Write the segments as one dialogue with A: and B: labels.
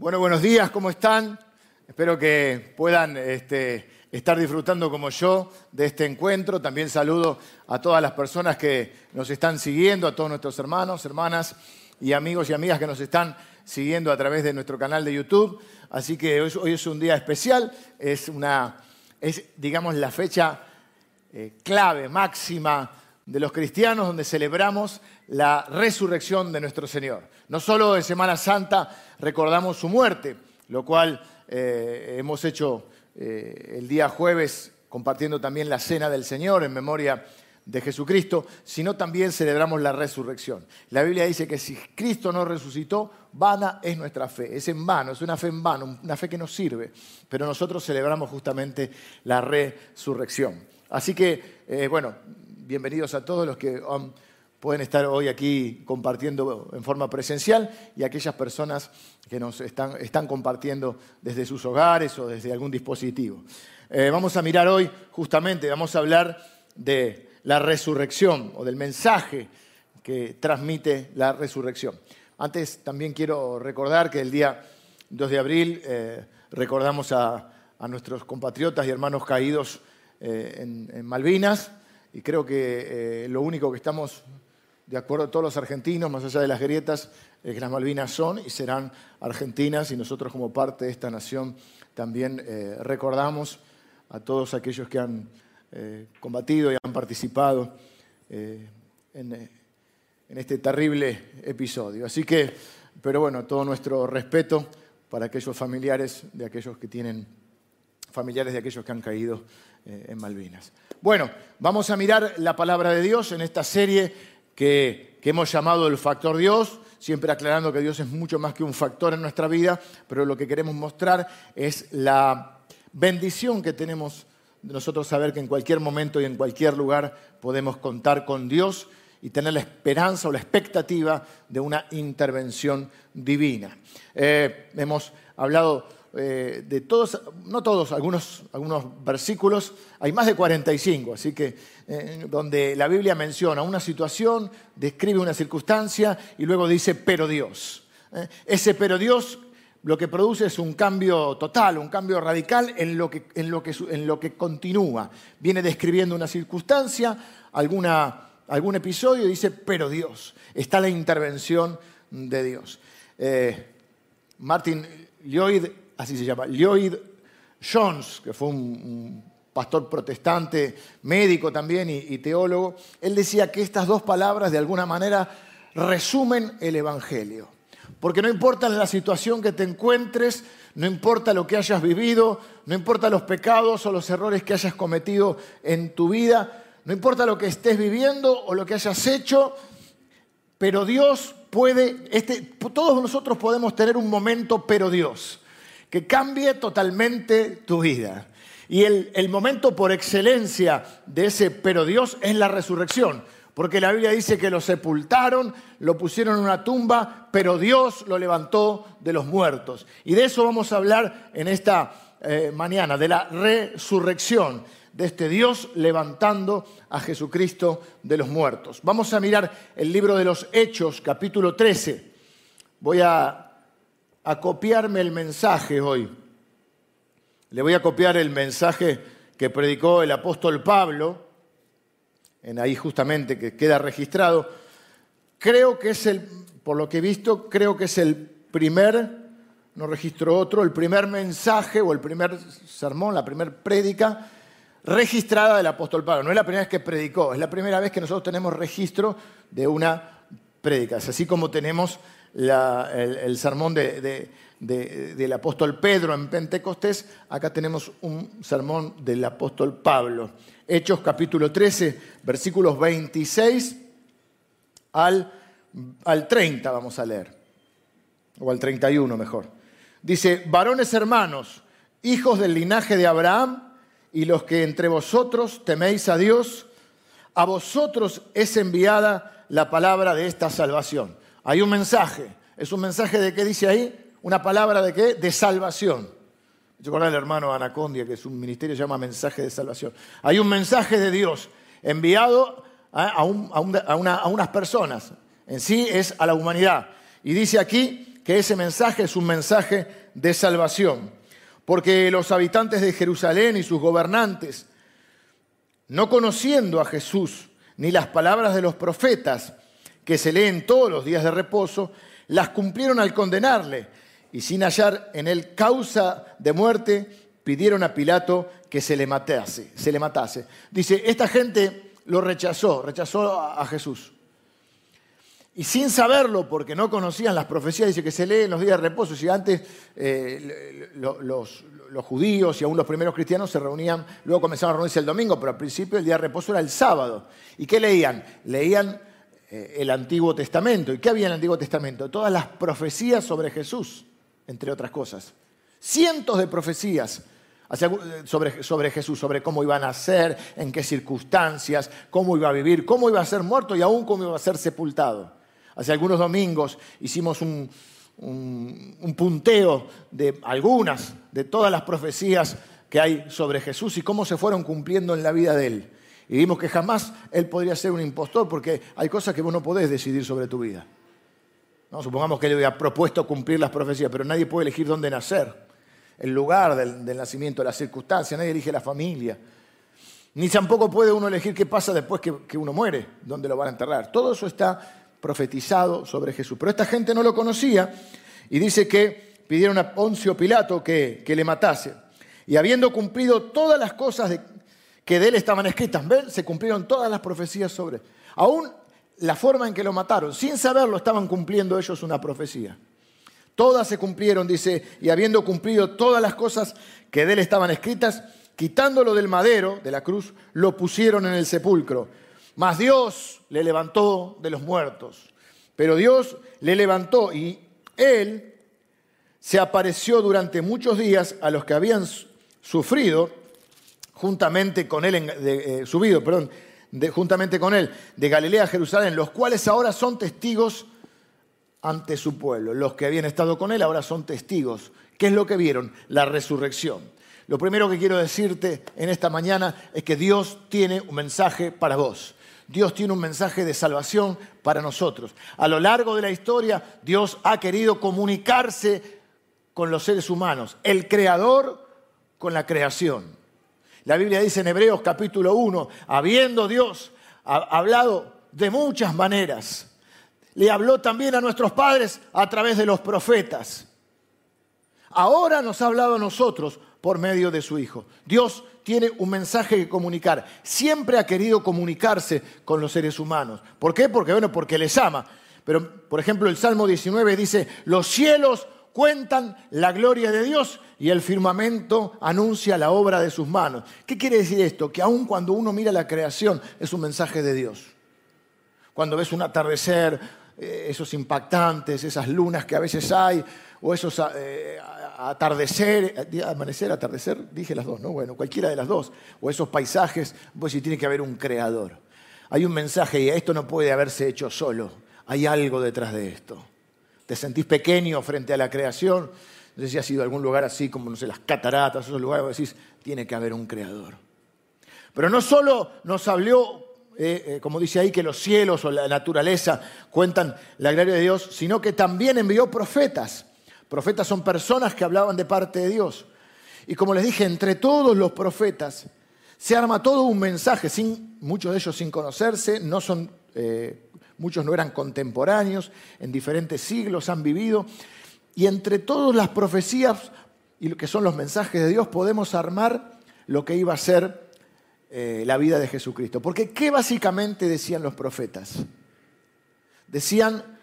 A: Bueno, buenos días, ¿cómo están? Espero que puedan este, estar disfrutando como yo de este encuentro. También saludo a todas las personas que nos están siguiendo, a todos nuestros hermanos, hermanas y amigos y amigas que nos están siguiendo a través de nuestro canal de YouTube. Así que hoy, es un día especial, es, una, es digamos, la fecha eh, clave, máxima de los cristianos, donde celebramos la resurrección de nuestro Señor. No solo en Semana Santa recordamos su muerte, lo cual eh, hemos hecho eh, el día jueves compartiendo también la cena del Señor en memoria de Jesucristo, sino también celebramos la resurrección. La Biblia dice que si Cristo no resucitó, vana es nuestra fe, es en vano, es una fe en vano, una fe que nos sirve, pero nosotros celebramos justamente la resurrección. Así que, eh, bueno, bienvenidos a todos los que um, pueden estar hoy aquí compartiendo en forma presencial y aquellas personas que nos están, están compartiendo desde sus hogares o desde algún dispositivo. Eh, vamos a mirar hoy justamente, vamos a hablar de la resurrección o del mensaje que transmite la resurrección. Antes también quiero recordar que el día 2 de abril eh, recordamos a, nuestros compatriotas y hermanos caídos eh, en, Malvinas y creo que lo único que estamos de acuerdo todos los argentinos, más allá de las grietas, es que las Malvinas son y serán argentinas y nosotros como parte de esta nación también eh, recordamos a todos aquellos que han eh, combatido y han participado eh, en, en, este terrible episodio. Así que, pero bueno, todo nuestro respeto para aquellos familiares de aquellos que tienen, familiares de aquellos que han caído en Malvinas. Bueno, vamos a mirar la palabra de Dios en esta serie que, hemos llamado el factor Dios, siempre aclarando que Dios es mucho más que un factor en nuestra vida, pero lo que queremos mostrar es la bendición que tenemos nosotros saber que en cualquier momento y en cualquier lugar podemos contar con Dios y tener la esperanza o la expectativa de una intervención divina. Eh, hemos hablado eh, de todos, no todos, algunos, algunos versículos, hay más de 45, así que eh, donde la Biblia menciona una situación, describe una circunstancia y luego dice, pero Dios. Eh, ese pero Dios lo que produce es un cambio total, un cambio radical en lo que, en lo que, en lo que continúa. Viene describiendo una circunstancia, alguna, algún episodio y dice, pero Dios. Está la intervención de Dios. Martin Lloyd así se llama, Lloyd Jones, que fue un, pastor protestante, médico también y, teólogo, él decía que estas dos palabras de alguna manera resumen el Evangelio. Porque no importa la situación que te encuentres, no importa lo que hayas vivido, no importa los pecados o los errores que hayas cometido en tu vida, no importa lo que estés viviendo o lo que hayas hecho, pero Dios puede, este, todos nosotros podemos tener un momento, pero Dios que cambie totalmente tu vida. Y el, momento por excelencia de ese pero Dios es la resurrección. Porque la Biblia dice que lo sepultaron, lo pusieron en una tumba, pero Dios lo levantó de los muertos. Y de eso vamos a hablar en esta eh, mañana, de la resurrección, de este Dios levantando a Jesucristo de los muertos. Vamos a mirar el libro de los Hechos, capítulo 13. Voy a a copiarme el mensaje hoy. Le voy a copiar el mensaje que predicó el apóstol Pablo, en ahí justamente que queda registrado. Creo que es el, por lo que he visto, creo que es el primer, no registro otro, el primer mensaje o el primer sermón, la primera prédica registrada del apóstol Pablo. No es la primera vez que predicó, es la primera vez que nosotros tenemos registro de una prédica. Es así como tenemos el, sermón del apóstol Pedro en Pentecostés, acá tenemos un sermón del apóstol Pablo. Hechos capítulo 13, versículos 26 al, al 30 vamos a leer, o al 31 mejor. Dice, varones hermanos, hijos del linaje de Abraham, y los que entre vosotros teméis a Dios, a vosotros es enviada la palabra de esta salvación. Hay un mensaje. ¿Es un mensaje de qué dice ahí? Una palabra de qué? De salvación. Yo con el hermano Anacondia, que es un ministerio se llama mensaje de salvación. Hay un mensaje de Dios enviado a, unas personas. En sí es a la humanidad. Y dice aquí que ese mensaje es un mensaje de salvación, porque los habitantes de Jerusalén y sus gobernantes, no conociendo a Jesús ni las palabras de los profetas que se leen todos los días de reposo, las cumplieron al condenarle y sin hallar en él causa de muerte, pidieron a Pilato que se le matase, se le matase. Dice, esta gente lo rechazó, rechazó a Jesús. Y sin saberlo, porque no conocían las profecías, dice que se lee en los días de reposo. Si antes eh, los, judíos y aún los primeros cristianos se reunían, luego comenzaban a reunirse el domingo, pero al principio el día de reposo era el sábado. ¿Y qué leían? Leían el Antiguo Testamento. ¿Y qué había en el Antiguo Testamento? Todas las profecías sobre Jesús, entre otras cosas. Cientos de profecías sobre, sobre, Jesús, sobre cómo iba a nacer, en qué circunstancias, cómo iba a vivir, cómo iba a ser muerto y aún cómo iba a ser sepultado. Hace algunos domingos hicimos un, punteo de algunas, de todas las profecías que hay sobre Jesús y cómo se fueron cumpliendo en la vida de Él. Y vimos que jamás Él podría ser un impostor porque hay cosas que vos no podés decidir sobre tu vida. ¿No? Supongamos que Él había propuesto cumplir las profecías, pero nadie puede elegir dónde nacer, el lugar del, nacimiento, las circunstancias, nadie elige la familia. Ni tampoco puede uno elegir qué pasa después que, que uno muere, dónde lo van a enterrar. Todo eso está profetizado sobre Jesús. Pero esta gente no lo conocía y dice que pidieron a Poncio Pilato que, le matase. Y habiendo cumplido todas las cosas que de él estaban escritas, ¿ven? Se cumplieron todas las profecías sobre. Aún la forma en que lo mataron, sin saberlo, estaban cumpliendo ellos una profecía. Todas se cumplieron, dice, y habiendo cumplido todas las cosas que de él estaban escritas, quitándolo del madero, de la cruz, lo pusieron en el sepulcro mas Dios le levantó de los muertos. Pero Dios le levantó y él se apareció durante muchos días a los que habían sufrido juntamente con él, eh, subido, perdón, juntamente con él, de Galilea a Jerusalén, los cuales ahora son testigos ante su pueblo. Los que habían estado con él ahora son testigos. ¿Qué es lo que vieron? La resurrección. Lo primero que quiero decirte en esta mañana es que Dios tiene un mensaje para vos. Dios tiene un mensaje de salvación para nosotros. A lo largo de la historia, Dios ha querido comunicarse con los seres humanos, el creador con la creación. La Biblia dice en Hebreos capítulo 1, habiendo Dios hablado de muchas maneras, le habló también a nuestros padres a través de los profetas. Ahora nos ha hablado a nosotros por medio de su Hijo. Dios tiene un mensaje que comunicar. Siempre ha querido comunicarse con los seres humanos. ¿Por qué? Porque, bueno, porque les ama. Pero, por ejemplo, el Salmo 19 dice, los cielos cuentan la gloria de Dios y el firmamento anuncia la obra de sus manos. ¿Qué quiere decir esto? Que aun cuando uno mira la creación es un mensaje de Dios. Cuando ves un atardecer, eh, esos impactantes, esas lunas que a veces hay, o esos eh, atardecer, eh, amanecer, atardecer, dije las dos, ¿no? Bueno, cualquiera de las dos, o esos paisajes, pues si tiene que haber un creador. Hay un mensaje y esto no puede haberse hecho solo, hay algo detrás de esto. Te sentís pequeño frente a la creación, no sé si has ido a algún lugar así como, no sé, las cataratas, esos lugares, vos decís, tiene que haber un creador. Pero no solo nos habló, eh, eh, como dice ahí, que los cielos o la naturaleza cuentan la gloria de Dios, sino que también envió profetas Profetas son personas que hablaban de parte de Dios. Y como les dije, entre todos los profetas se arma todo un mensaje, sin, muchos de ellos sin conocerse, no son, eh, muchos no eran contemporáneos, en diferentes siglos han vivido. Y entre todas las profecías y lo que son los mensajes de Dios podemos armar lo que iba a ser eh, la vida de Jesucristo. Porque ¿qué básicamente decían los profetas? Decían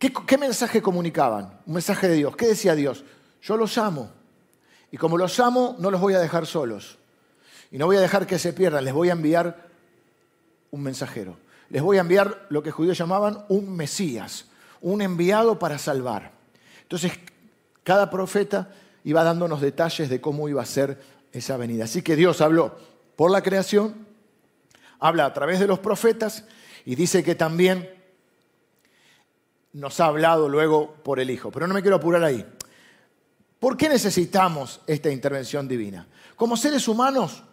A: ¿Qué, mensaje comunicaban? Un mensaje de Dios. ¿Qué decía Dios? Yo los amo. Y como los amo, no los voy a dejar solos. Y no voy a dejar que se pierdan. Les voy a enviar un mensajero. Les voy a enviar lo que judíos llamaban un Mesías, un enviado para salvar. Entonces, cada profeta iba dándonos detalles de cómo iba a ser esa venida. Así que Dios habló por la creación, habla a través de los profetas y dice que también nos ha hablado luego por el Hijo. Pero no me quiero apurar ahí. ¿Por qué necesitamos esta intervención divina? Como seres humanos,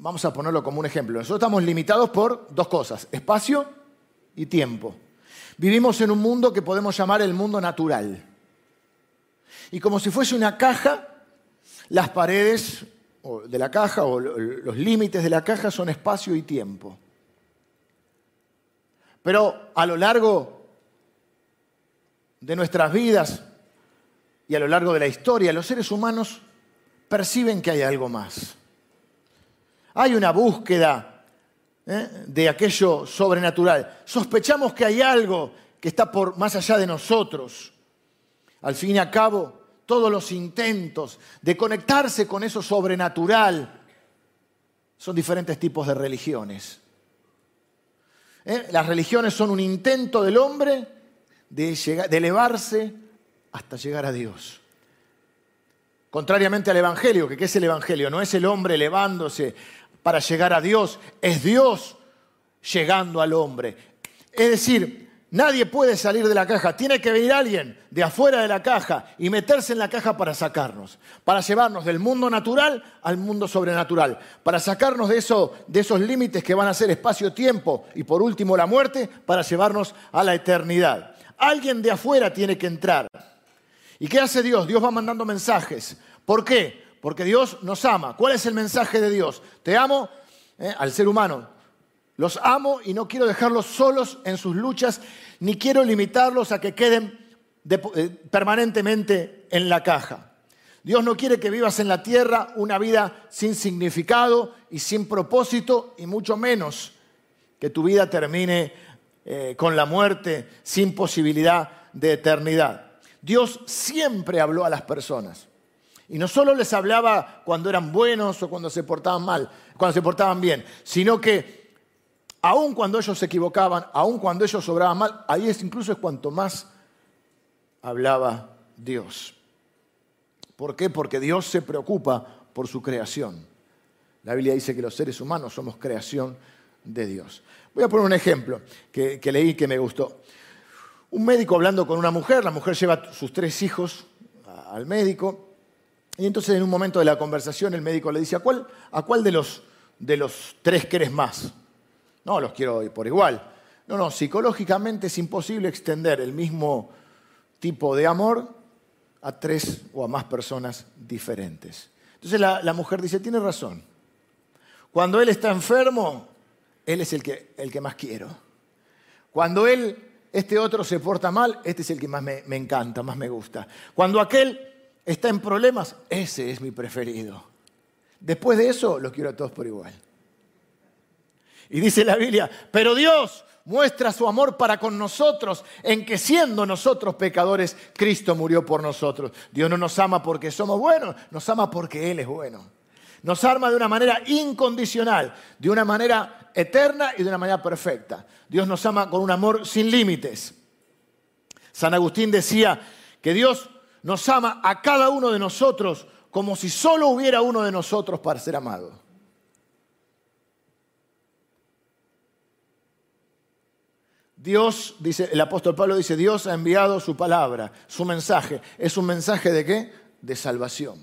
A: vamos a ponerlo como un ejemplo, nosotros estamos limitados por dos cosas, espacio y tiempo. Vivimos en un mundo que podemos llamar el mundo natural. Y como si fuese una caja, las paredes de la caja o los límites de la caja son espacio y tiempo. Pero a lo largo de nuestras vidas y a lo largo de la historia, los seres humanos perciben que hay algo más. Hay una búsqueda ¿eh? de aquello sobrenatural. Sospechamos que hay algo que está por más allá de nosotros. Al fin y al cabo, todos los intentos de conectarse con eso sobrenatural son diferentes tipos de religiones. ¿Eh? Las religiones son un intento del hombre de, de elevarse hasta llegar a Dios. Contrariamente al Evangelio, que ¿qué es el Evangelio? No es el hombre elevándose para llegar a Dios, es Dios llegando al hombre. Es decir, Nadie puede salir de la caja. Tiene que venir alguien de afuera de la caja y meterse en la caja para sacarnos, para llevarnos del mundo natural al mundo sobrenatural, para sacarnos de, de esos límites que van a ser espacio-tiempo y por último la muerte, para llevarnos a la eternidad. Alguien de afuera tiene que entrar. ¿Y qué hace Dios? Dios va mandando mensajes. ¿Por qué? Porque Dios nos ama. ¿Cuál es el mensaje de Dios? Te amo eh, al ser humano los amo y no quiero dejarlos solos en sus luchas, ni quiero limitarlos a que queden eh, permanentemente en la caja. Dios no quiere que vivas en la tierra una vida sin significado y sin propósito, y mucho menos que tu vida termine eh, con la muerte sin posibilidad de eternidad. Dios siempre habló a las personas. Y no solo les hablaba cuando eran buenos o cuando se portaban mal, cuando se portaban bien, sino que aun cuando ellos se equivocaban, aun cuando ellos sobraban mal, ahí es incluso es cuanto más hablaba Dios. ¿Por qué? Porque Dios se preocupa por su creación. La Biblia dice que los seres humanos somos creación de Dios. Voy a poner un ejemplo que, que leí que me gustó. Un médico hablando con una mujer, la mujer lleva sus tres hijos al médico, y entonces en un momento de la conversación el médico le dice, ¿a cuál, de, los, de los tres querés más? No, los quiero por igual. No, no, psicológicamente es imposible extender el mismo tipo de amor a tres o a más personas diferentes. Entonces la, mujer dice, tiene razón. Cuando él está enfermo, él es el que, el que más quiero. Cuando él, este otro se porta mal, este es el que más me, me encanta, más me gusta. Cuando aquel está en problemas, ese es mi preferido. Después de eso, los quiero a todos por igual. Y dice la Biblia, pero Dios muestra su amor para con nosotros en que siendo nosotros pecadores, Cristo murió por nosotros. Dios no nos ama porque somos buenos, nos ama porque Él es bueno. Nos ama de una manera incondicional, de una manera eterna y de una manera perfecta. Dios nos ama con un amor sin límites. San Agustín decía que Dios nos ama a cada uno de nosotros como si solo hubiera uno de nosotros para ser amado. Dios, dice el apóstol Pablo, dice, Dios ha enviado su palabra, su mensaje. ¿Es un mensaje de qué? De salvación.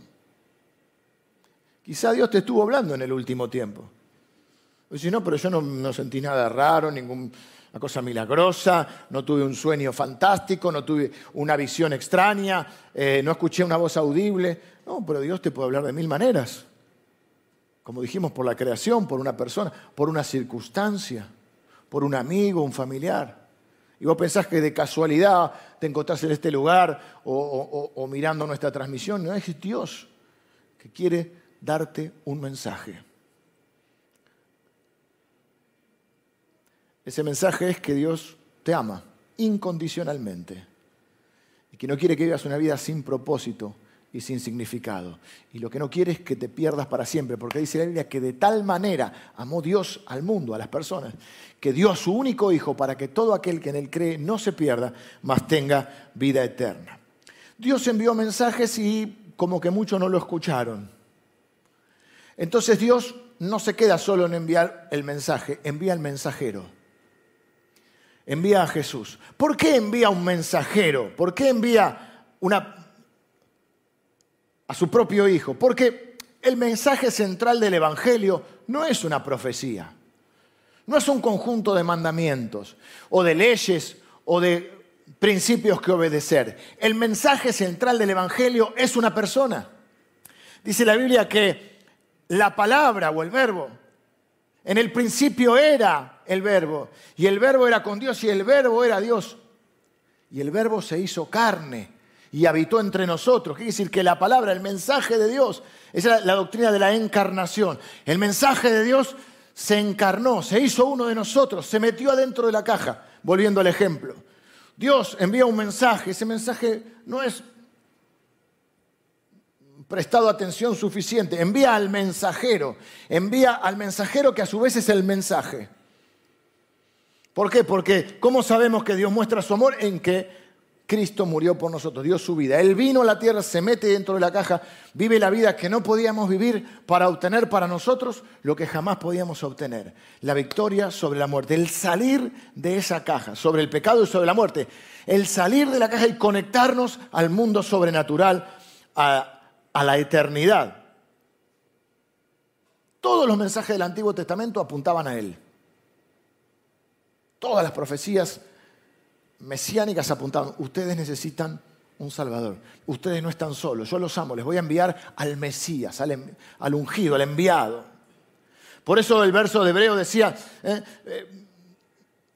A: Quizá Dios te estuvo hablando en el último tiempo. Dice, no, pero yo no, sentí nada raro, ninguna cosa milagrosa, no tuve un sueño fantástico, no tuve una visión extraña, eh, no escuché una voz audible. No, pero Dios te puede hablar de mil maneras. Como dijimos, por la creación, por una persona, por una circunstancia por un amigo, un familiar. Y vos pensás que de casualidad te encontrás en este lugar o, mirando nuestra transmisión. No es Dios que quiere darte un mensaje. Ese mensaje es que Dios te ama incondicionalmente y que no quiere que vivas una vida sin propósito, y sin significado. Y lo que no quiere es que te pierdas para siempre, porque dice la Biblia que de tal manera amó Dios al mundo, a las personas, que dio a su único Hijo para que todo aquel que en él cree no se pierda, mas tenga vida eterna. Dios envió mensajes y como que muchos no lo escucharon. Entonces Dios no se queda solo en enviar el mensaje, envía al mensajero. Envía a Jesús. ¿Por qué envía un mensajero? ¿Por qué envía a su propio Hijo, porque el mensaje central del Evangelio no es una profecía, no es un conjunto de mandamientos o de leyes o de principios que obedecer. El mensaje central del Evangelio es una persona. Dice la Biblia que la palabra o el verbo, en el principio era el verbo, y el verbo era con Dios, y el verbo era Dios. Y el verbo se hizo carne y habitó entre nosotros. Quiere decir que la palabra, el mensaje de Dios, esa es la doctrina de la encarnación. El mensaje de Dios se encarnó, se hizo uno de nosotros, se metió adentro de la caja, volviendo al ejemplo. Dios envía un mensaje, ese mensaje no es prestado atención suficiente, envía al mensajero, envía al mensajero que a su vez es el mensaje. ¿Por qué? Porque ¿cómo sabemos que Dios muestra su amor? En que Cristo murió por nosotros, dio su vida. Él vino a la tierra, se mete dentro de la caja, vive la vida que no podíamos vivir para obtener para nosotros lo que jamás podíamos obtener. La victoria sobre la muerte, el salir de esa caja, sobre el pecado y sobre la muerte. El salir de la caja y conectarnos al mundo sobrenatural, a, a la eternidad. Todos los mensajes del Antiguo Testamento apuntaban a Él. Todas las profecías mesiánicas apuntaban, ustedes necesitan un Salvador. Ustedes no están solos, yo los amo, les voy a enviar al Mesías, al, ungido, al enviado. Por eso el verso de Hebreo decía, eh, eh,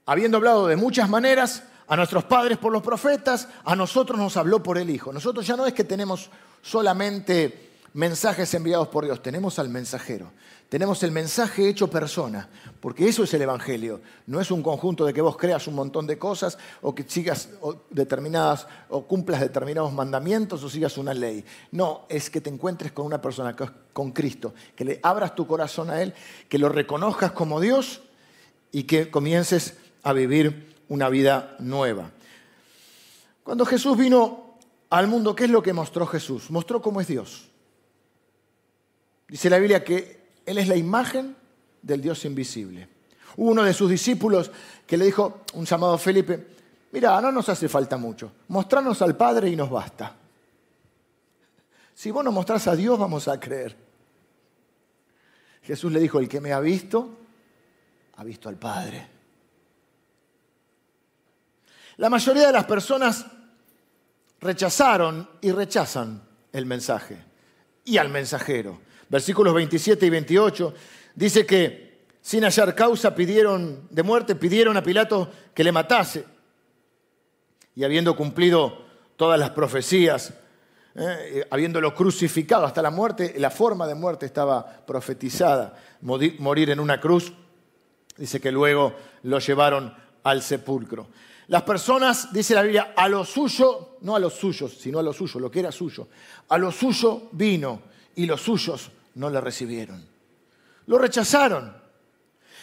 A: habiendo hablado de muchas maneras, a nuestros padres por los profetas, a nosotros nos habló por el Hijo. Nosotros ya no es que tenemos solamente mensajes enviados por Dios, tenemos al mensajero. Tenemos el mensaje hecho persona, porque eso es el Evangelio. No es un conjunto de que vos creas un montón de cosas o que sigas determinadas o cumplas determinados mandamientos o sigas una ley. No, es que te encuentres con una persona, con Cristo, que le abras tu corazón a Él, que lo reconozcas como Dios y que comiences a vivir una vida nueva. Cuando Jesús vino al mundo, ¿qué es lo que mostró Jesús? Mostró cómo es Dios. Dice la Biblia que él es la imagen del Dios invisible. Hubo uno de sus discípulos que le dijo, un llamado Felipe, mira, no nos hace falta mucho, mostrarnos al Padre y nos basta. Si vos nos mostrás a Dios, vamos a creer. Jesús le dijo, el que me ha visto, ha visto al Padre. La mayoría de las personas rechazaron y rechazan el mensaje y al mensajero versículos 27 y 28, dice que sin hallar causa pidieron de muerte, pidieron a Pilato que le matase. Y habiendo cumplido todas las profecías, eh, habiéndolo crucificado hasta la muerte, la forma de muerte estaba profetizada, morir en una cruz. Dice que luego lo llevaron al sepulcro. Las personas, dice la Biblia, a lo suyo, no a los suyos, sino a lo suyo, lo que era suyo, a lo suyo vino y los suyos no le recibieron. Lo rechazaron.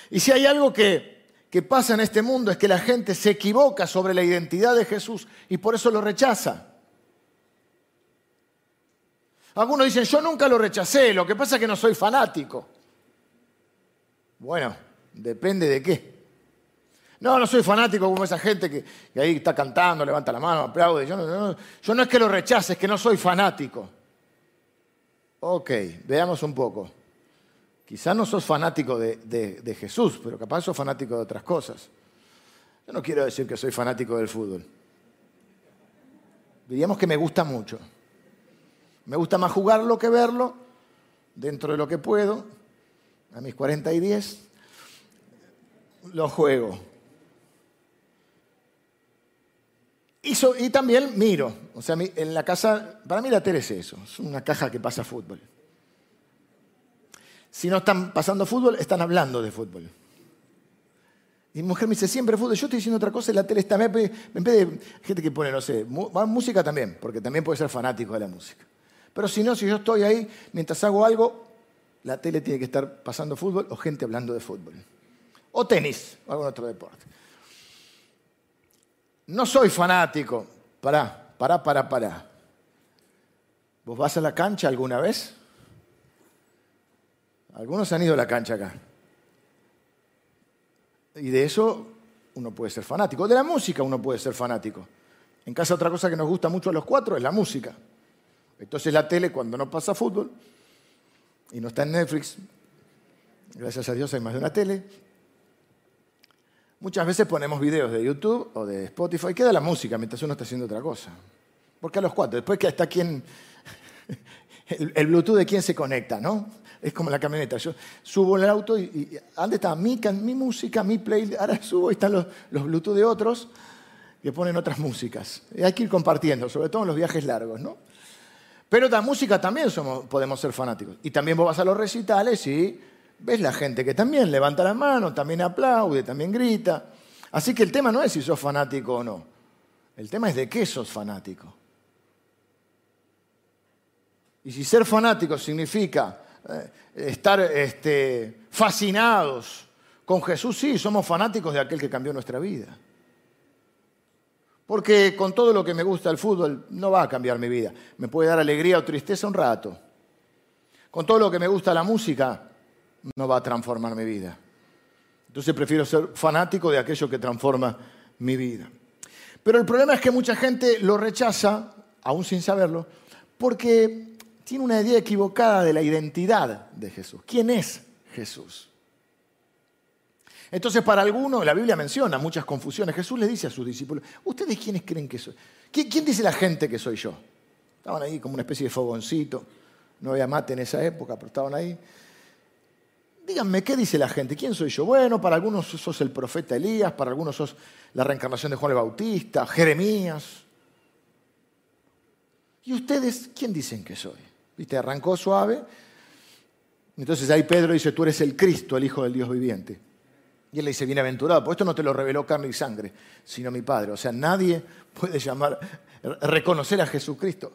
A: Y si hay algo que, que pasa en este mundo es que la gente se equivoca sobre la identidad de Jesús y por eso lo rechaza. Algunos dicen, yo nunca lo rechacé, lo que pasa es que no soy fanático. Bueno, depende de qué. No, no soy fanático como esa gente que, ahí está cantando, levanta la mano, aplaude. Yo no, yo no es que lo rechace, es que no soy fanático. Ok, veamos un poco. Quizás no sos fanático de, Jesús, pero capaz sos fanático de otras cosas. Yo no quiero decir que soy fanático del fútbol. Diríamos que me gusta mucho. Me gusta más jugarlo que verlo, dentro de lo que puedo. A mis 40 y 10 lo juego. Y, también miro, o sea, en la casa, para mí la tele es eso, es una caja que pasa fútbol. Si no están pasando fútbol, están hablando de fútbol. Y mi mujer me dice, siempre fútbol, yo estoy diciendo otra cosa la tele está, en vez de gente que pone, no sé, música también, porque también puede ser fanático de la música. Pero si no, si yo estoy ahí, mientras hago algo, la tele tiene que estar pasando fútbol o gente hablando de fútbol. O tenis, o algún otro deporte. No soy fanático. Pará, pará, pará, pará. ¿Vos vas a la cancha alguna vez? Algunos han ido a la cancha acá. Y de eso uno puede ser fanático. De la música uno puede ser fanático. En casa otra cosa que nos gusta mucho a los cuatro es la música. Entonces la tele cuando no pasa fútbol y no está en Netflix, gracias a Dios hay más de una tele, Muchas veces ponemos videos de YouTube o de Spotify, queda la música mientras uno está haciendo otra cosa. Porque a los cuatro, después que está quien, el, Bluetooth de quién se conecta, ¿no? Es como la camioneta. Yo subo en el auto y, ¿dónde está mi, mi, música, mi playlist? Ahora subo y están los, los Bluetooth de otros que ponen otras músicas. Y hay que ir compartiendo, sobre todo en los viajes largos, ¿no? Pero la música también somos, podemos ser fanáticos. Y también vos vas a los recitales y ves la gente que también levanta la mano, también aplaude, también grita. Así que el tema no es si sos fanático o no. El tema es de qué sos fanático. Y si ser fanático significa eh, estar este, fascinados con Jesús, sí, somos fanáticos de aquel que cambió nuestra vida. Porque con todo lo que me gusta el fútbol no va a cambiar mi vida. Me puede dar alegría o tristeza un rato. Con todo lo que me gusta la música no va a transformar mi vida. Entonces prefiero ser fanático de aquello que transforma mi vida. Pero el problema es que mucha gente lo rechaza, aún sin saberlo, porque tiene una idea equivocada de la identidad de Jesús. ¿Quién es Jesús? Entonces, para algunos, la Biblia menciona muchas confusiones. Jesús le dice a sus discípulos, ¿ustedes quiénes creen que soy? ¿Quién, dice la gente que soy yo? Estaban ahí como una especie de fogoncito. No había mate en esa época, pero estaban ahí. Díganme, ¿qué dice la gente? ¿Quién soy yo? Bueno, para algunos sos el profeta Elías, para algunos sos la reencarnación de Juan el Bautista, Jeremías. ¿Y ustedes quién dicen que soy? ¿Viste? Arrancó suave. Entonces ahí Pedro dice, tú eres el Cristo, el Hijo del Dios viviente. Y él le dice, bienaventurado, pues esto no te lo reveló carne y sangre, sino mi Padre. O sea, nadie puede llamar, reconocer a Jesucristo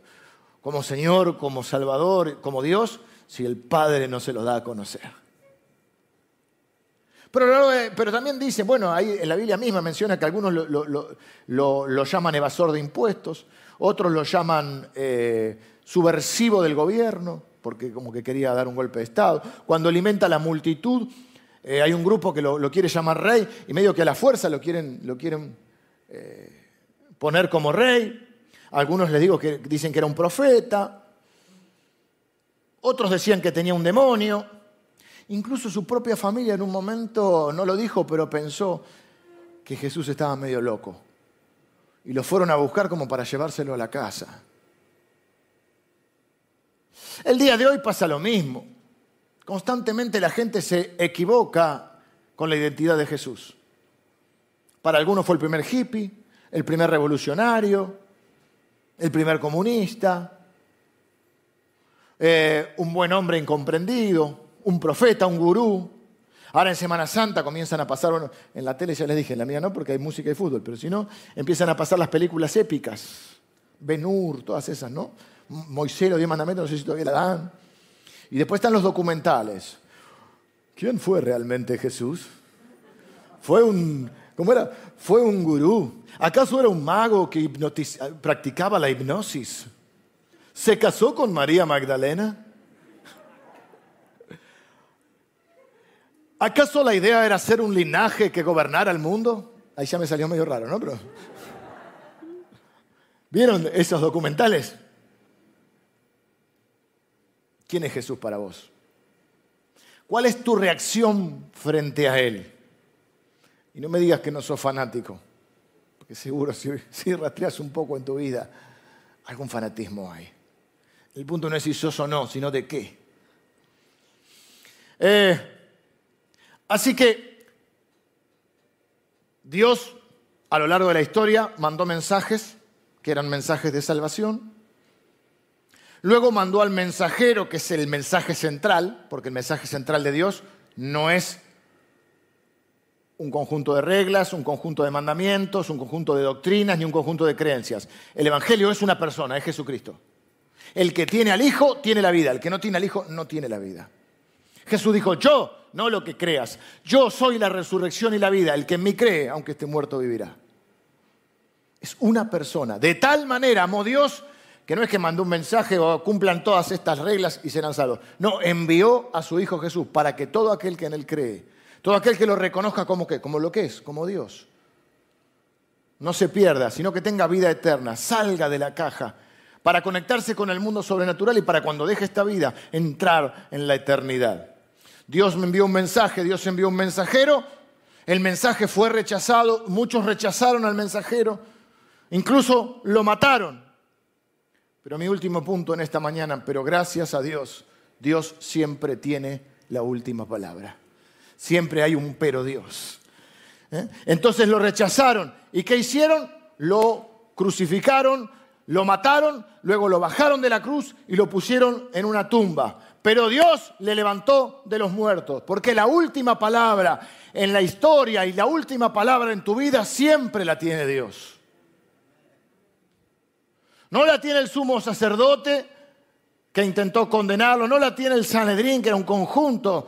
A: como Señor, como Salvador, como Dios, si el Padre no se lo da a conocer. Pero, también dice, bueno, ahí en la Biblia misma menciona que algunos lo, llaman evasor de impuestos, otros lo llaman eh, subversivo del gobierno, porque como que quería dar un golpe de Estado. Cuando alimenta a la multitud, eh, hay un grupo que lo, quiere llamar rey y medio que a la fuerza lo quieren, eh, poner como rey. Algunos les digo que dicen que era un profeta. Otros decían que tenía un demonio. Incluso su propia familia en un momento no lo dijo, pero pensó que Jesús estaba medio loco. Y lo fueron a buscar como para llevárselo a la casa. El día de hoy pasa lo mismo. Constantemente la gente se equivoca con la identidad de Jesús. Para algunos fue el primer hippie, el primer revolucionario, el primer comunista, eh, un buen hombre incomprendido, un profeta, un gurú. Ahora en Semana Santa comienzan a pasar, bueno, en la tele ya les dije, en la mía no, porque hay música y fútbol, pero si no, empiezan a pasar las películas épicas. Ben-Hur, todas esas, ¿no? Moisés, los diez mandamientos, no sé si todavía la dan. Y después están los documentales. ¿Quién fue realmente Jesús? Fue un, ¿cómo era? Fue un gurú. ¿Acaso era un mago que practicaba la hipnosis? ¿Se casó con María Magdalena? ¿Acaso la idea era ser un linaje que gobernara el mundo? Ahí ya me salió medio raro, ¿no? Pero... ¿Vieron esos documentales? ¿Quién es Jesús para vos? ¿Cuál es tu reacción frente a Él? Y no me digas que no sos fanático, porque seguro si, si rastreas un poco en tu vida, algún fanatismo hay. El punto no es si sos o no, sino de qué. Eh, Así que Dios a lo largo de la historia mandó mensajes que eran mensajes de salvación. Luego mandó al mensajero, que es el mensaje central, porque el mensaje central de Dios no es un conjunto de reglas, un conjunto de mandamientos, un conjunto de doctrinas, ni un conjunto de creencias. El Evangelio es una persona, es Jesucristo. El que tiene al Hijo tiene la vida, el que no tiene al Hijo no tiene la vida. Jesús dijo, yo no lo que creas. Yo soy la resurrección y la vida. El que en mí cree, aunque esté muerto, vivirá. Es una persona. De tal manera amó Dios que no es que mandó un mensaje o cumplan todas estas reglas y serán salvos. No, envió a su Hijo Jesús para que todo aquel que en Él cree, todo aquel que lo reconozca como, como lo que es, como Dios, no se pierda, sino que tenga vida eterna, salga de la caja para conectarse con el mundo sobrenatural y para cuando deje esta vida entrar en la eternidad. Dios me envió un mensaje, Dios envió un mensajero El mensaje fue rechazado, muchos rechazaron al mensajero, incluso lo mataron. Pero mi último punto en esta mañana, pero gracias a Dios, Dios siempre tiene la última palabra. Siempre hay un pero Dios. ¿Eh? Entonces lo rechazaron. ¿Y qué hicieron? Lo crucificaron, lo mataron, luego lo bajaron de la cruz y lo pusieron en una tumba. Pero Dios le levantó de los muertos, porque la última palabra en la historia y la última palabra en tu vida siempre la tiene Dios. No la tiene el sumo sacerdote que intentó condenarlo, no la tiene el Sanedrín, que era un conjunto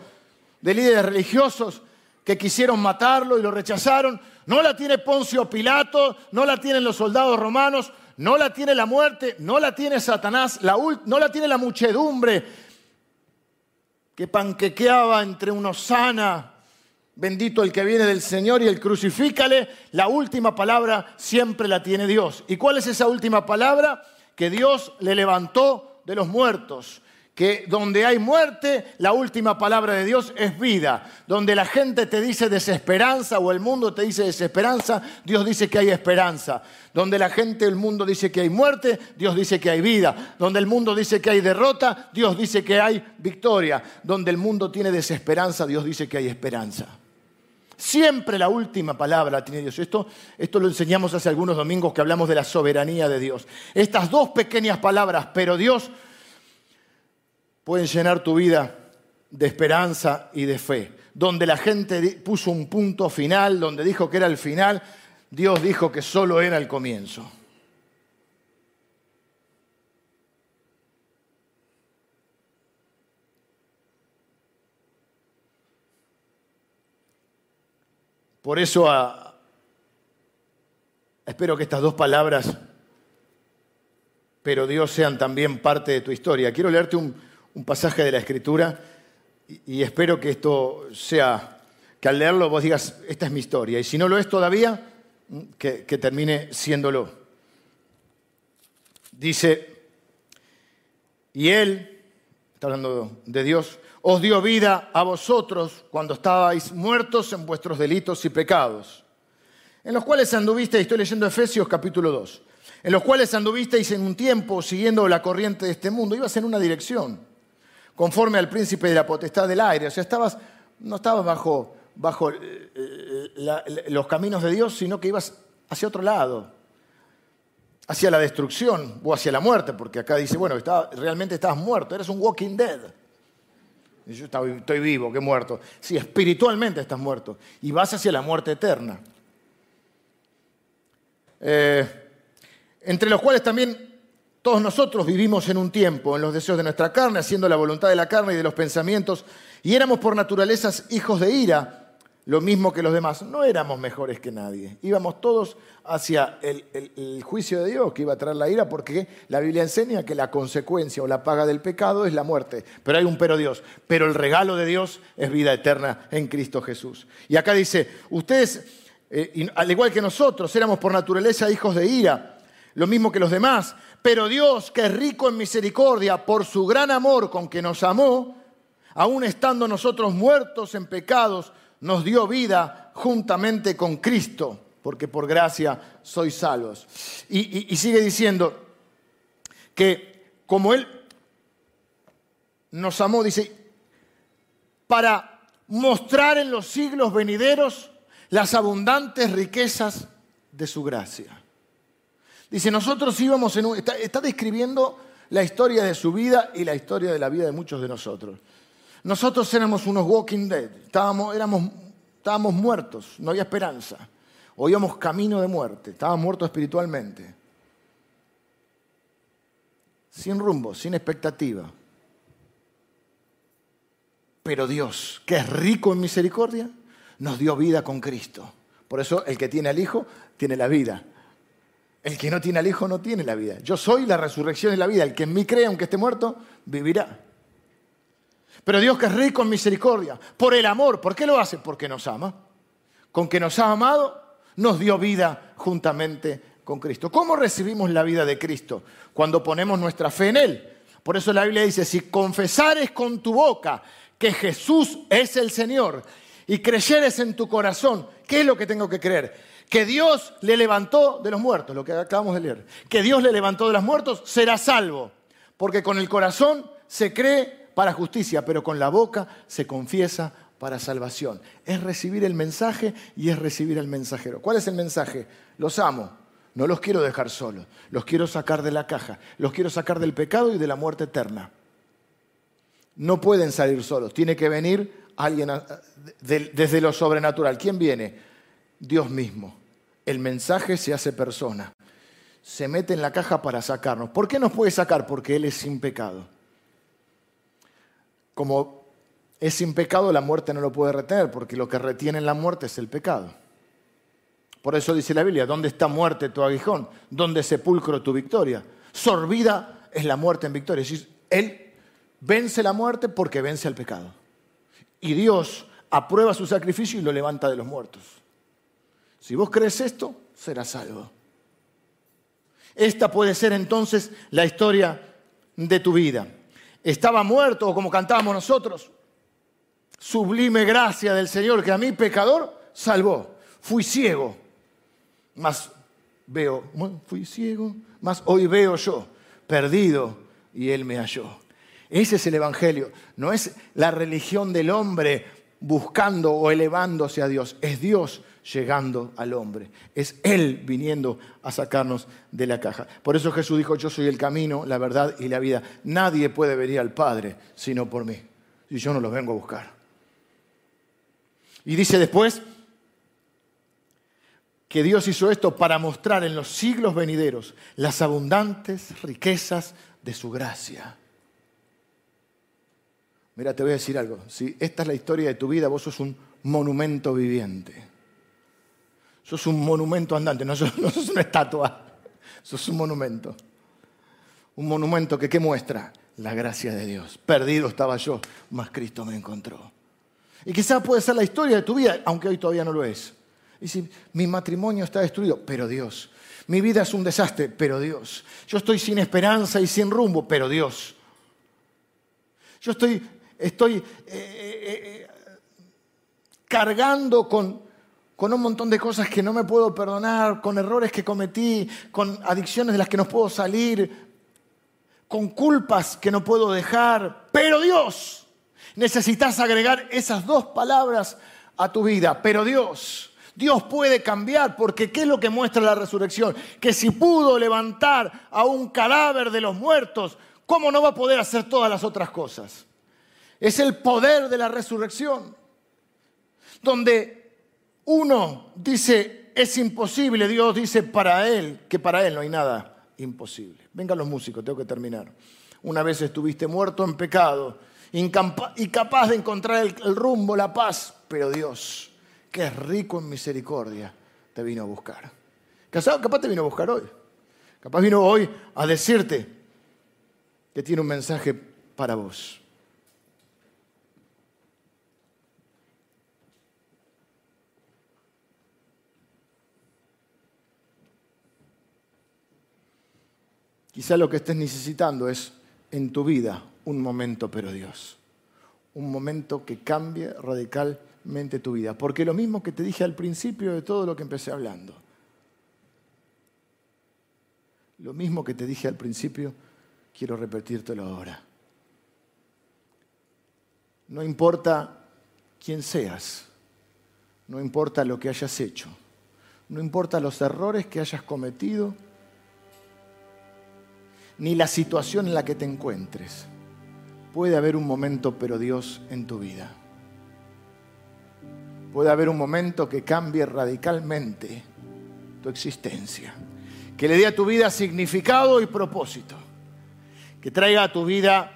A: de líderes religiosos que quisieron matarlo y lo rechazaron, no la tiene Poncio Pilato, no la tienen los soldados romanos, no la tiene la muerte, no la tiene Satanás, no la tiene la muchedumbre que panquequeaba entre un sana, bendito el que viene del Señor y el crucifícale, la última palabra siempre la tiene Dios. ¿Y cuál es esa última palabra? Que Dios le levantó de los muertos que donde hay muerte, la última palabra de Dios es vida. Donde la gente te dice desesperanza o el mundo te dice desesperanza, Dios dice que hay esperanza. Donde la gente, el mundo dice que hay muerte, Dios dice que hay vida. Donde el mundo dice que hay derrota, Dios dice que hay victoria. Donde el mundo tiene desesperanza, Dios dice que hay esperanza. Siempre la última palabra tiene Dios. Esto, esto lo enseñamos hace algunos domingos que hablamos de la soberanía de Dios. Estas dos pequeñas palabras, pero Dios pueden llenar tu vida de esperanza y de fe. Donde la gente puso un punto final, donde dijo que era el final, Dios dijo que solo era el comienzo. Por eso espero que estas dos palabras, pero Dios sean también parte de tu historia. Quiero leerte un, un pasaje de la Escritura y, espero que esto sea, que al leerlo vos digas, esta es mi historia. Y si no lo es todavía, que, que termine siéndolo. Dice, y Él, está hablando de Dios, os dio vida a vosotros cuando estabais muertos en vuestros delitos y pecados, en los cuales anduvisteis, estoy leyendo Efesios capítulo 2, en los cuales anduvisteis en un tiempo siguiendo la corriente de este mundo, ibas en una dirección conforme al príncipe de la potestad del aire. O sea, estabas, no estabas bajo, bajo eh, eh, los caminos de Dios, sino que ibas hacia otro lado, hacia la destrucción o hacia la muerte, porque acá dice, bueno, realmente estabas muerto, eres un walking dead. Yo estoy vivo, que muerto. Sí, espiritualmente estás muerto y vas hacia la muerte eterna. Eh, entre los cuales también todos nosotros vivimos en un tiempo en los deseos de nuestra carne, haciendo la voluntad de la carne y de los pensamientos, y éramos por naturaleza hijos de ira, lo mismo que los demás. No éramos mejores que nadie. Íbamos todos hacia el, juicio de Dios que iba a traer la ira, porque la Biblia enseña que la consecuencia o la paga del pecado es la muerte. Pero hay un pero Dios. Pero el regalo de Dios es vida eterna en Cristo Jesús. Y acá dice, ustedes, eh, al igual que nosotros, éramos por naturaleza hijos de ira lo mismo que los demás. Pero Dios, que es rico en misericordia, por su gran amor con que nos amó, aun estando nosotros muertos en pecados, nos dio vida juntamente con Cristo, porque por gracia sois salvos. Y, y sigue diciendo que como Él nos amó, dice, para mostrar en los siglos venideros las abundantes riquezas de su gracia. Dice, nosotros íbamos en un... Está, describiendo la historia de su vida y la historia de la vida de muchos de nosotros. Nosotros éramos unos walking dead, estábamos, éramos, estábamos muertos, no había esperanza. O íbamos camino de muerte, estábamos muertos espiritualmente. Sin rumbo, sin expectativa. Pero Dios, que es rico en misericordia, nos dio vida con Cristo. Por eso el que tiene al Hijo tiene la vida. El que no tiene al Hijo no tiene la vida. Yo soy la resurrección y la vida. El que en mí cree, aunque esté muerto, vivirá. Pero Dios que es rico en misericordia, por el amor, ¿por qué lo hace? Porque nos ama. Con que nos ha amado, nos dio vida juntamente con Cristo. ¿Cómo recibimos la vida de Cristo? Cuando ponemos nuestra fe en Él. Por eso la Biblia dice, si confesares con tu boca que Jesús es el Señor y creyeres en tu corazón, ¿qué es lo que tengo que creer? Que Dios le levantó de los muertos, lo que acabamos de leer. Que Dios le levantó de los muertos, será salvo. Porque con el corazón se cree para justicia, pero con la boca se confiesa para salvación. Es recibir el mensaje y es recibir al mensajero. ¿Cuál es el mensaje? Los amo. No los quiero dejar solos. Los quiero sacar de la caja. Los quiero sacar del pecado y de la muerte eterna. No pueden salir solos. Tiene que venir alguien desde lo sobrenatural. ¿Quién viene? Dios mismo. El mensaje se hace persona. Se mete en la caja para sacarnos. ¿Por qué nos puede sacar? Porque Él es sin pecado. Como es sin pecado, la muerte no lo puede retener, porque lo que retiene la muerte es el pecado. Por eso dice la Biblia, ¿dónde está muerte tu aguijón? ¿Dónde sepulcro tu victoria? Sorbida es la muerte en victoria. Él vence la muerte porque vence al pecado. Y Dios aprueba su sacrificio y lo levanta de los muertos. Si vos crees esto, serás salvo. Esta puede ser entonces la historia de tu vida. Estaba muerto, o como cantábamos nosotros, sublime gracia del Señor que a mí, pecador, salvó. Fui ciego, mas veo, fui ciego, mas hoy veo yo, perdido, y Él me halló. Ese es el Evangelio. No es la religión del hombre buscando o elevándose a Dios. Es Dios llegando al hombre. Es Él viniendo a sacarnos de la caja. Por eso Jesús dijo, yo soy el camino, la verdad y la vida. Nadie puede venir al Padre sino por mí. Y yo no los vengo a buscar. Y dice después que Dios hizo esto para mostrar en los siglos venideros las abundantes riquezas de su gracia Mira, te voy a decir algo. Si esta es la historia de tu vida, vos sos un monumento viviente. Sos un monumento andante, no sos, una estatua, sos un monumento. Un monumento que ¿qué muestra? La gracia de Dios. Perdido estaba yo, mas Cristo me encontró. Y quizás puede ser la historia de tu vida, aunque hoy todavía no lo es. Y mi matrimonio está destruido, pero Dios. Mi vida es un desastre, pero Dios. Yo estoy sin esperanza y sin rumbo, pero Dios. Yo estoy estoy eh, eh, eh, cargando con, con un montón de cosas que no me puedo perdonar, con errores que cometí, con adicciones de las que no puedo salir, con culpas que no puedo dejar. Pero Dios, necesitas agregar esas dos palabras a tu vida. Pero Dios, Dios puede cambiar, porque ¿qué es lo que muestra la resurrección? Que si pudo levantar a un cadáver de los muertos, ¿cómo no va a poder hacer todas las otras cosas? Es el poder de la resurrección. Donde uno dice, es imposible, Dios dice para él, que para él no hay nada imposible. Vengan los músicos, tengo que terminar. Una vez estuviste muerto en pecado, incapaz de encontrar el, rumbo, la paz, pero Dios, que es rico en misericordia, te vino a buscar. Capaz te vino a buscar hoy. Capaz vino hoy a decirte que tiene un mensaje para vos. Quizá lo que estés necesitando es en tu vida un momento, pero Dios. Un momento que cambie radicalmente tu vida. Porque lo mismo que te dije al principio de todo lo que empecé hablando. Lo mismo que te dije al principio, quiero repetírtelo ahora. No importa quién seas, no importa lo que hayas hecho, no importa los errores que hayas cometido, ni la situación en la que te encuentres. Puede haber un momento, pero Dios, en tu vida. Puede haber un momento que cambie radicalmente tu existencia. Que le dé a tu vida significado y propósito. Que traiga a tu vida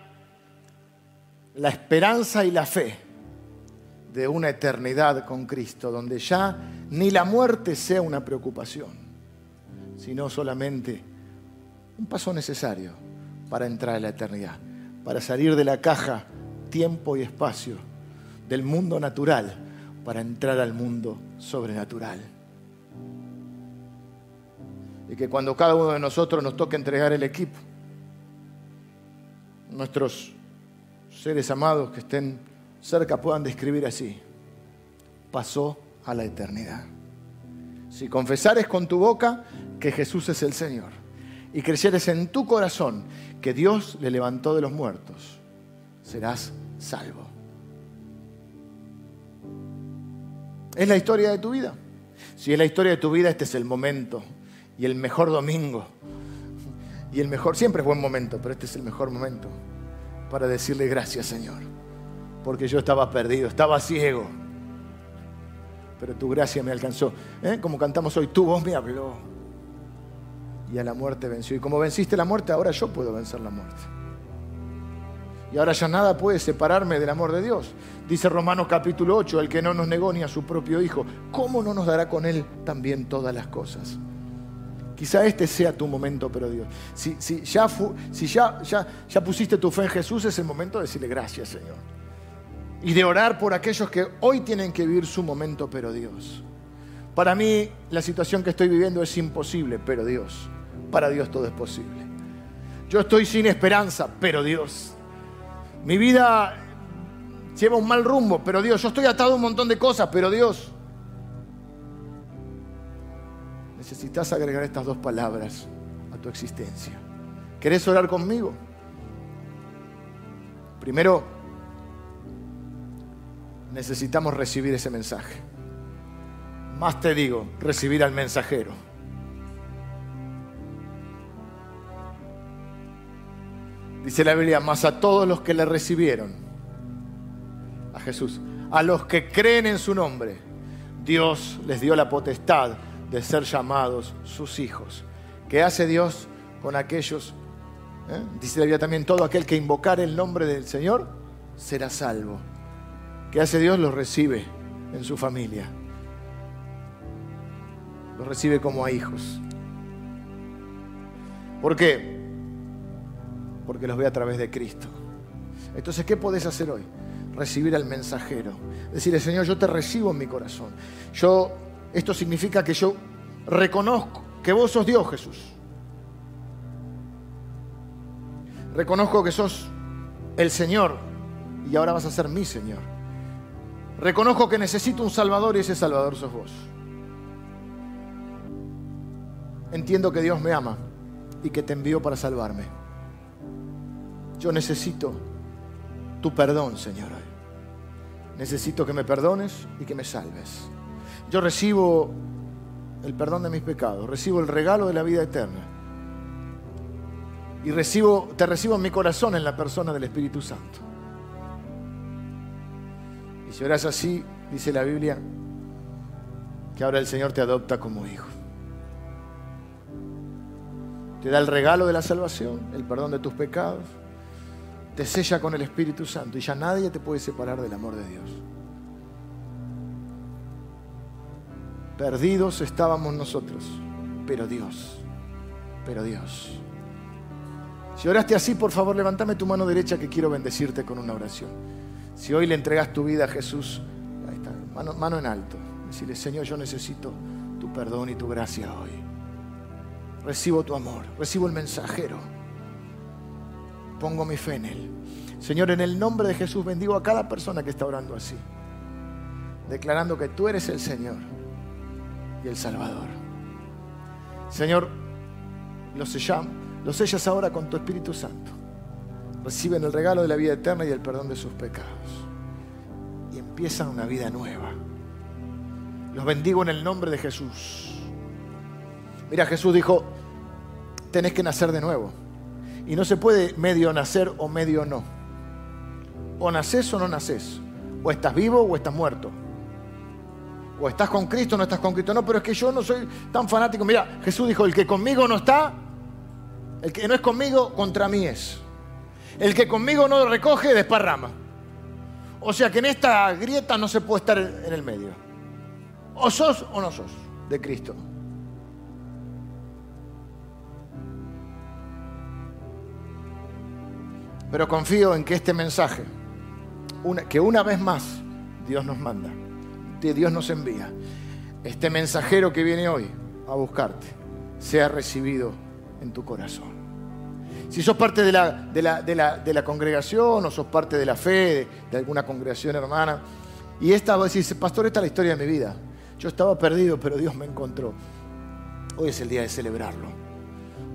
A: la esperanza y la fe de una eternidad con Cristo, donde ya ni la muerte sea una preocupación, sino solamente un paso necesario para entrar a la eternidad, para salir de la caja tiempo y espacio, del mundo natural, para entrar al mundo sobrenatural. Y que cuando cada uno de nosotros nos toque entregar el equipo, nuestros seres amados que estén cerca puedan describir así. pasó a la eternidad. Si confesares con tu boca que Jesús es el Señor y creyeres en tu corazón que Dios le levantó de los muertos, serás salvo. ¿Es la historia de tu vida? Si es la historia de tu vida, este es el momento y el mejor domingo. Y el mejor, siempre es buen momento, pero este es el mejor momento para decirle gracias Señor. Porque yo estaba perdido, estaba ciego. Pero tu gracia me alcanzó. ¿Eh? Como cantamos hoy, tu voz me habló. Y a la muerte venció. Y como venciste la muerte, ahora yo puedo vencer la muerte. Y ahora ya nada puede separarme del amor de Dios. Dice Romanos capítulo 8, el que no nos negó ni a su propio Hijo, ¿cómo no nos dará con Él también todas las cosas? Quizá este sea tu momento, pero Dios. Si, ya, si ya, ya, ya pusiste tu fe en Jesús, es el momento de decirle gracias, Señor. Y de orar por aquellos que hoy tienen que vivir su momento, pero Dios. Para mí, la situación que estoy viviendo es imposible, pero Dios. Para Dios todo es posible. Yo estoy sin esperanza, pero Dios. Mi vida lleva un mal rumbo, pero Dios, yo estoy atado a un montón de cosas, pero Dios. Necesitas agregar estas dos palabras a tu existencia. ¿Querés orar conmigo? Primero, necesitamos recibir ese mensaje. Más te digo, recibir al mensajero. Dice la Biblia, más a todos los que le recibieron, a Jesús, a los que creen en su nombre, Dios les dio la potestad de ser llamados sus hijos. ¿Qué hace Dios con aquellos? ¿Eh? Dice la Biblia también, todo aquel que invocar el nombre del Señor será salvo. ¿Qué hace Dios? Los recibe en su familia. Los recibe como a hijos. ¿Por qué? Porque los ve a través de Cristo. Entonces, ¿qué podés hacer hoy? Recibir al mensajero. Decirle, Señor, yo te recibo en mi corazón. Yo, esto significa que yo reconozco que vos sos Dios, Jesús. Reconozco que sos el Señor y ahora vas a ser mi Señor. Reconozco que necesito un Salvador y ese Salvador sos vos. Entiendo que Dios me ama y que te envió para salvarme. Yo necesito tu perdón, Señor. Necesito que me perdones y que me salves. Yo recibo el perdón de mis pecados, recibo el regalo de la vida eterna. Y te recibo en mi corazón en la persona del Espíritu Santo. Y si oras así, dice la Biblia, que ahora el Señor te adopta como hijo. Te da el regalo de la salvación, el perdón de tus pecados te sella con el Espíritu Santo y ya nadie te puede separar del amor de Dios. Perdidos estábamos nosotros, pero Dios, pero Dios. Si oraste así, por favor, levántame tu mano derecha que quiero bendecirte con una oración. Si hoy le entregas tu vida a Jesús, ahí está, mano, mano en alto. Decirle, Señor, yo necesito tu perdón y tu gracia hoy. Recibo tu amor, recibo el mensajero pongo mi fe en Él. Señor, en el nombre de Jesús bendigo a cada persona que está orando así, declarando que tú eres el Señor y el Salvador. Señor, los, los sellas ahora con tu Espíritu Santo. Reciben el regalo de la vida eterna y el perdón de sus pecados. Y empiezan una vida nueva. Los bendigo en el nombre de Jesús. Mira, Jesús dijo, tenés que nacer de nuevo. Y no se puede medio nacer o medio no. O naces o no naces. O estás vivo o estás muerto. O estás con Cristo o no estás con Cristo. No, pero es que yo no soy tan fanático. Mira, Jesús dijo, el que conmigo no está, el que no es conmigo, contra mí es. El que conmigo no recoge, desparrama. O sea que en esta grieta no se puede estar en el medio. O sos o no sos de Cristo. Pero confío en que este mensaje, que una vez más Dios nos manda, que Dios nos envía, este mensajero que viene hoy a buscarte, sea recibido en tu corazón. Si sos parte de la, congregación o sos parte de la fe, de, alguna congregación hermana, Y esta vez dice, pastor, esta es la historia de mi vida. Yo estaba perdido, pero Dios me encontró. Hoy es el día de celebrarlo.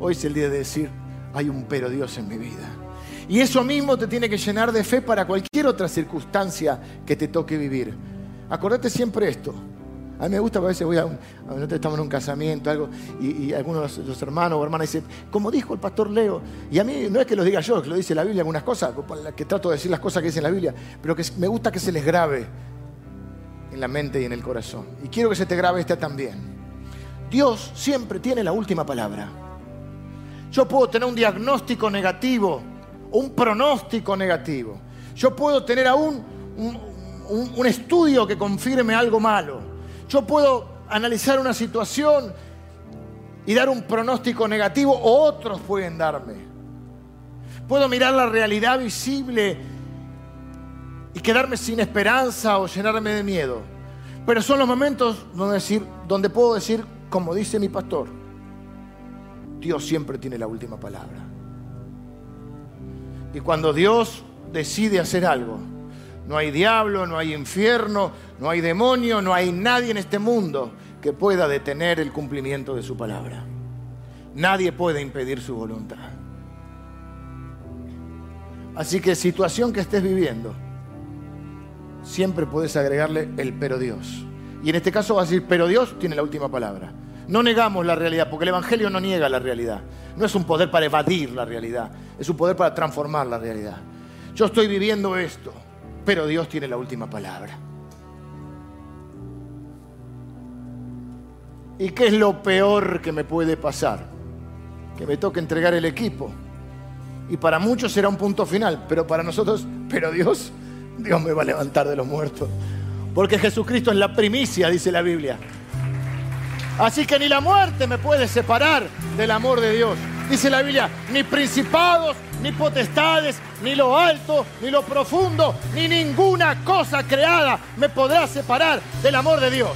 A: Hoy es el día de decir, hay un pero Dios en mi vida. Y eso mismo te tiene que llenar de fe para cualquier otra circunstancia que te toque vivir. Acordate siempre esto. A mí me gusta, a veces voy a, un, estamos en un casamiento, algo, y, algunos de los hermanos o hermanas dicen, como dijo el pastor Leo, y a mí no es que lo diga yo, que lo dice la Biblia algunas cosas, que trato de decir las cosas que dice la Biblia, pero que me gusta que se les grabe en la mente y en el corazón. Y quiero que se te grabe esta también. Dios siempre tiene la última palabra. Yo puedo tener un diagnóstico negativo, un pronóstico negativo. Yo puedo tener aún un estudio que confirme algo malo yo puedo analizar una situación y dar un pronóstico negativo o otros pueden darme. Puedo mirar la realidad visible y quedarme sin esperanza o llenarme de miedo. Pero son los momentos donde, decir, donde puedo decir, como dice mi pastor, Dios siempre tiene la última palabra. Y cuando Dios decide hacer algo, no hay diablo, no hay infierno, no hay demonio, no hay nadie en este mundo que pueda detener el cumplimiento de su palabra. Nadie puede impedir su voluntad. Así que situación que estés viviendo, siempre puedes agregarle el pero Dios. Y en este caso vas a decir, pero Dios tiene la última palabra. No negamos la realidad, porque el Evangelio no niega la realidad. No es un poder para evadir la realidad, es un poder para transformar la realidad. Yo estoy viviendo esto pero Dios tiene la última palabra. ¿Y qué es lo peor que me puede pasar? Que me toque entregar el equipo. Y para muchos será un punto final, pero para nosotros, pero Dios, Dios me va a levantar de los muertos. Porque Jesucristo es la primicia, dice la Biblia. Así que ni la muerte me puede separar del amor de Dios. Dice la Biblia, ni principados, ni potestades, ni lo alto, ni lo profundo, ni ninguna cosa creada me podrá separar del amor de Dios.